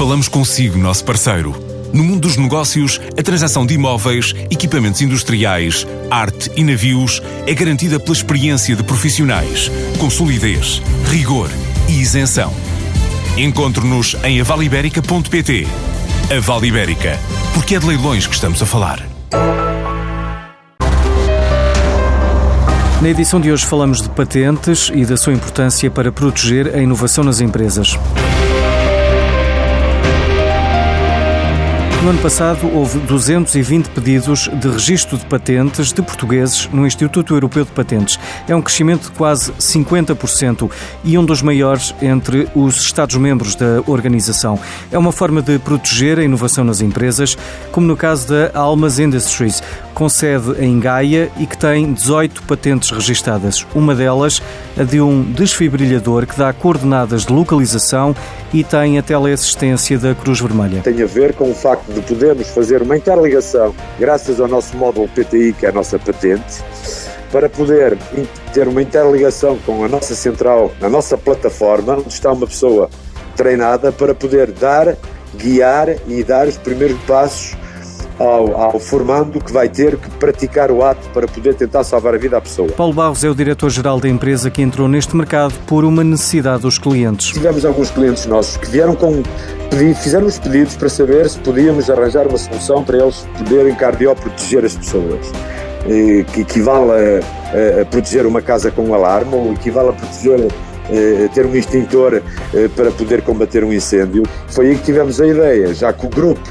Falamos consigo, nosso parceiro. No mundo dos negócios, a transação de imóveis, equipamentos industriais, arte e navios é garantida pela experiência de profissionais, com solidez, rigor e isenção. Encontre-nos em avaliberica.pt. A Vale Ibérica, porque é de leilões que estamos a falar. Na edição de hoje falamos de patentes e da sua importância para proteger a inovação nas empresas. No ano passado, houve 220 pedidos de registro de patentes de portugueses no Instituto Europeu de Patentes. É um crescimento de quase 50% e um dos maiores entre os Estados-membros da organização. É uma forma de proteger a inovação nas empresas, como no caso da Almas Industries, com sede em Gaia e que tem 18 patentes registadas. Uma delas, a de um desfibrilhador que dá coordenadas de localização e tem a teleassistência da Cruz Vermelha. Tem a ver com o facto de podermos fazer uma interligação, graças ao nosso módulo PTI, que é a nossa patente, para poder ter uma interligação com a nossa central, a nossa plataforma, onde está uma pessoa treinada para poder dar, guiar e dar os primeiros passos ao, ao, formando que vai ter que praticar o ato para poder tentar salvar a vida à pessoa. Paulo Barros é o diretor-geral da empresa que entrou neste mercado por uma necessidade dos clientes. Tivemos alguns clientes nossos que vieram com fizeram os pedidos para saber se podíamos arranjar uma solução para eles poderem cardio proteger as pessoas. Que equivale a, a, proteger uma casa com um alarme ou equivale a proteger a ter um extintor para poder combater um incêndio. Foi aí que tivemos a ideia, já que o grupo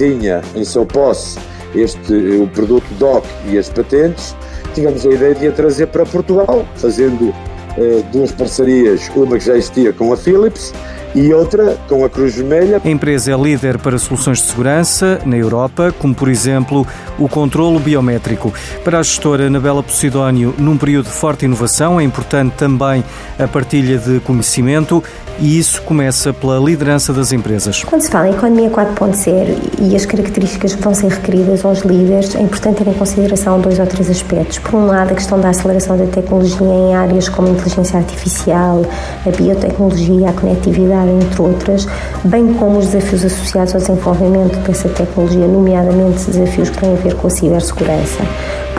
tinha em seu posse este, o produto DOC e as patentes, tínhamos a ideia de a trazer para Portugal, fazendo eh, duas parcerias, uma que já existia com a Philips e outra com a Cruz Vermelha. A empresa é líder para soluções de segurança na Europa, como por exemplo o controlo biométrico. Para a gestora Anabela Posidónio, num período de forte inovação, é importante também a partilha de conhecimento e isso começa pela liderança das empresas. Quando se fala em economia 4.0 e as características que vão ser requeridas aos líderes, é importante ter em consideração dois ou três aspectos. Por um lado, a questão da aceleração da tecnologia em áreas como a inteligência artificial, a biotecnologia, a conectividade, entre outras, bem como os desafios associados ao desenvolvimento dessa tecnologia, nomeadamente desafios que têm a ver com a cibersegurança.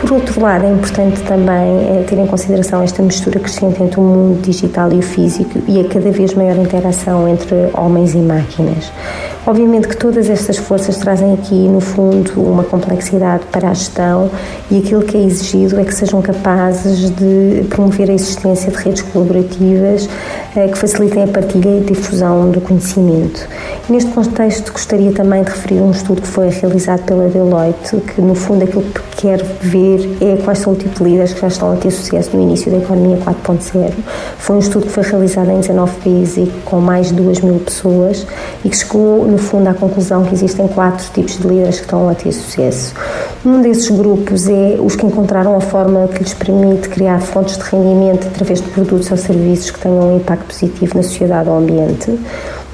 Por outro lado, é importante também é, ter em consideração esta mistura crescente entre o mundo digital e o físico e a cada vez maior interação entre homens e máquinas. Obviamente que todas estas forças trazem aqui, no fundo, uma complexidade para a gestão e aquilo que é exigido é que sejam capazes de promover a existência de redes colaborativas eh, que facilitem a partilha e difusão do conhecimento. Neste contexto, gostaria também de referir um estudo que foi realizado pela Deloitte, que, no fundo, aquilo que quer ver é quais são o tipo de líderes que já estão a ter sucesso no início da economia 4.0. Foi um estudo que foi realizado em 19 países e com mais de 2 mil pessoas e que chegou no fundo, à conclusão que existem quatro tipos de líderes que estão a ter sucesso. Um desses grupos é os que encontraram a forma que lhes permite criar fontes de rendimento através de produtos ou serviços que tenham um impacto positivo na sociedade ou ambiente.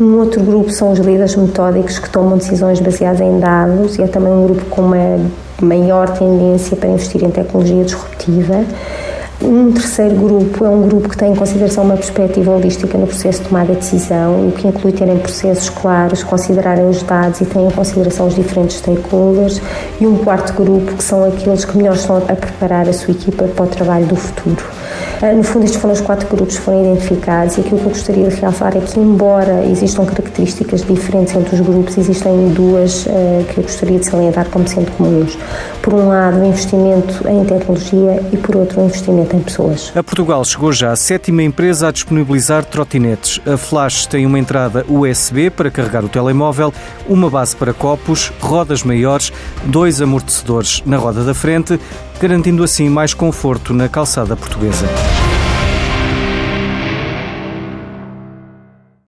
Um outro grupo são os líderes metódicos que tomam decisões baseadas em dados e é também um grupo com uma maior tendência para investir em tecnologia disruptiva. Um terceiro grupo é um grupo que tem em consideração uma perspectiva holística no processo de tomada de decisão, o que inclui terem processos claros, considerarem os dados e terem em consideração os diferentes stakeholders. E um quarto grupo que são aqueles que melhor estão a preparar a sua equipa para o trabalho do futuro. Ah, no fundo, estes foram os quatro grupos que foram identificados e aquilo que eu gostaria de realçar é que, embora existam características diferentes entre os grupos, existem duas uh, que eu gostaria de salientar como sendo comuns. Por um lado, o investimento em tecnologia e, por outro, o investimento em pessoas. A Portugal chegou já a sétima empresa a disponibilizar trotinetes. A Flash tem uma entrada USB para carregar o telemóvel, uma base para copos, rodas maiores, dois amortecedores na roda da frente, garantindo assim mais conforto na calçada portuguesa.